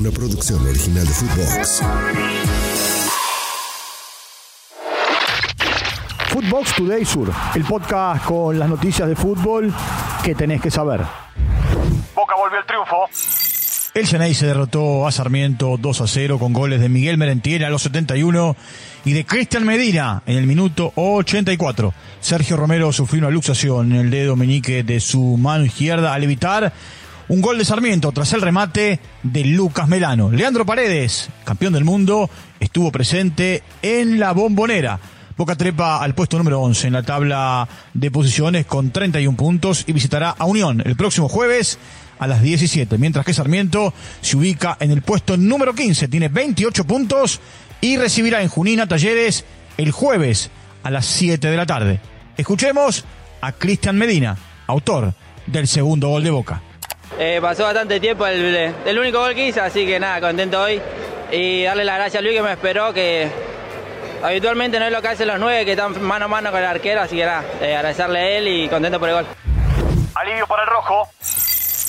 una producción original de Footbox. Footbox Today Sur, el podcast con las noticias de fútbol que tenés que saber. Boca volvió el triunfo. El Ceney se derrotó a Sarmiento 2 a 0 con goles de Miguel Merentiel a los 71 y de Cristian Medina en el minuto 84. Sergio Romero sufrió una luxación en el dedo meñique de su mano izquierda al evitar un gol de Sarmiento tras el remate de Lucas Melano. Leandro Paredes, campeón del mundo, estuvo presente en la bombonera. Boca trepa al puesto número 11 en la tabla de posiciones con 31 puntos y visitará a Unión el próximo jueves a las 17, mientras que Sarmiento se ubica en el puesto número 15, tiene 28 puntos y recibirá en Junín a Talleres el jueves a las 7 de la tarde. Escuchemos a Cristian Medina, autor del segundo gol de Boca. Eh, pasó bastante tiempo el, el, único gol que hice, así que nada, contento hoy. Y darle las gracias a Luis que me esperó, que habitualmente no es lo que hacen los nueve, que están mano a mano con el arquero, así que nada, eh, agradecerle a él y contento por el gol. Alivio para el rojo.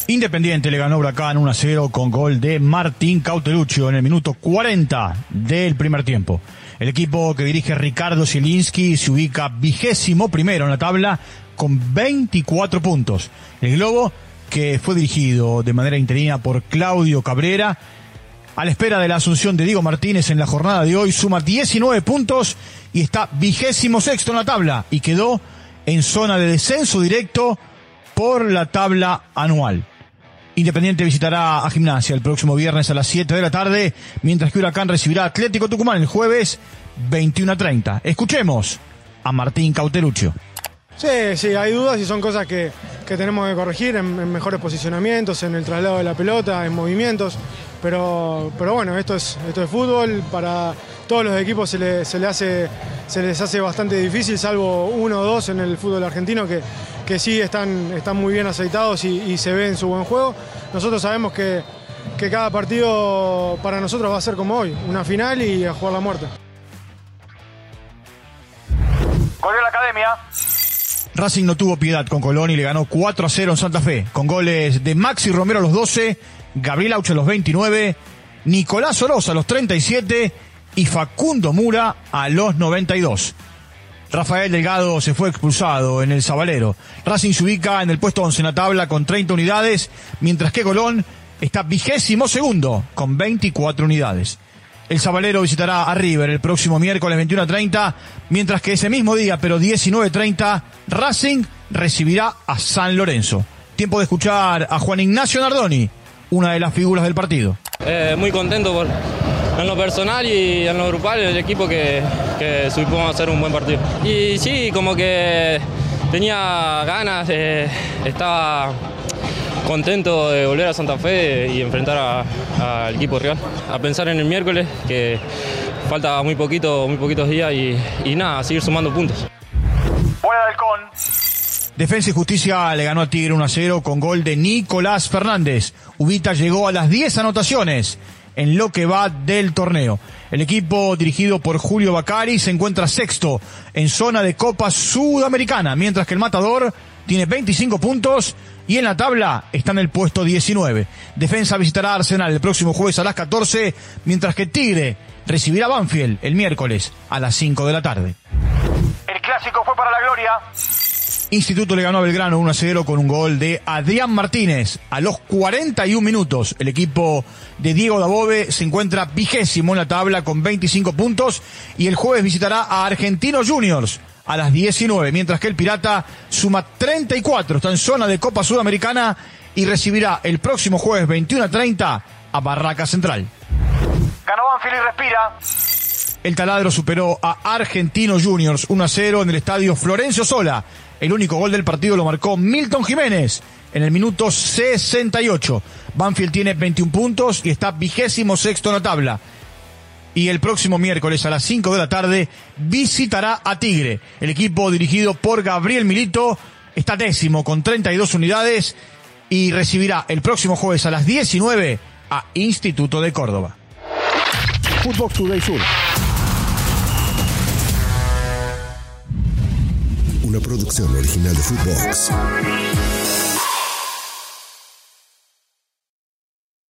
Independiente le ganó Huracán 1 a 0 con gol de Martín Cauteluccio en el minuto 40 del primer tiempo. El equipo que dirige Ricardo Zielinski se ubica vigésimo primero en la tabla con 24 puntos. El Globo, que fue dirigido de manera interina por Claudio Cabrera, a la espera de la asunción de Diego Martínez en la jornada de hoy, suma 19 puntos y está vigésimo sexto en la tabla y quedó en zona de descenso directo por la tabla anual. Independiente visitará a Gimnasia el próximo viernes a las 7 de la tarde, mientras que Huracán recibirá Atlético Tucumán el jueves 21 a 30. Escuchemos a Martín Cauteruccio. Sí, sí, hay dudas y son cosas que, que tenemos que corregir en, mejores posicionamientos, en el traslado de la pelota, en movimientos. Pero, pero bueno, esto es, esto es fútbol. Para todos los equipos se, le, se, le hace, se les hace bastante difícil, salvo uno o dos en el fútbol argentino que, que sí están, están muy bien aceitados y, se ve en su buen juego. Nosotros sabemos que, que cada partido para nosotros va a ser como hoy, una final y a jugar la muerte. De la academia. Racing no tuvo piedad con Colón y le ganó 4 a 0 en Santa Fe, con goles de Maxi Romero a los 12, Gabriel Auche a los 29, Nicolás Oroz a los 37 y Facundo Mura a los 92. Rafael Delgado se fue expulsado en el Zabalero. Racing se ubica en el puesto 11 en la tabla con 30 unidades, mientras que Colón está vigésimo segundo con 24 unidades. El Zabalero visitará a River el próximo miércoles 21 a 30, mientras que ese mismo día, pero 19 a 30, Racing recibirá a San Lorenzo. Tiempo de escuchar a Juan Ignacio Nardoni, una de las figuras del partido. Eh, muy contento por, en lo personal y en lo grupal, el equipo que, que supimos hacer un buen partido. Y sí, como que tenía ganas, eh, estaba contento de volver a Santa Fe y enfrentar al equipo rival. A pensar en el miércoles, que falta muy poquito, muy poquitos días y, y nada, a seguir sumando puntos. Buena del con. Defensa y Justicia le ganó a Tigre 1 a 0 con gol de Nicolás Fernández. Ubita llegó a las 10 anotaciones en lo que va del torneo. El equipo dirigido por Julio Bacari se encuentra sexto en zona de Copa Sudamericana, mientras que el Matador tiene 25 puntos y en la tabla está en el puesto 19. Defensa visitará a Arsenal el próximo jueves a las 14, mientras que Tigre recibirá a Banfield el miércoles a las 5 de la tarde. El clásico fue para la gloria. Instituto le ganó a Belgrano 1 a 0 con un gol de Adrián Martínez a los 41 minutos. El equipo de Diego Dabove se encuentra vigésimo en la tabla con 25 puntos y el jueves visitará a Argentinos Juniors a las 19, mientras que el Pirata suma 34, está en zona de Copa Sudamericana y recibirá el próximo jueves 21 a 30 a Barraca Central. Ganó Banfield y respira. El taladro superó a Argentinos Juniors 1 a 0 en el estadio Florencio Sola. El único gol del partido lo marcó Milton Jiménez en el minuto 68. Banfield tiene 21 puntos y está vigésimo sexto en la tabla. Y el próximo miércoles a las 5 de la tarde visitará a Tigre. El equipo dirigido por Gabriel Milito está décimo con 32 unidades y recibirá el próximo jueves a las 19 a Instituto de Córdoba. Footbox Today Sur. Una producción original de Footbox.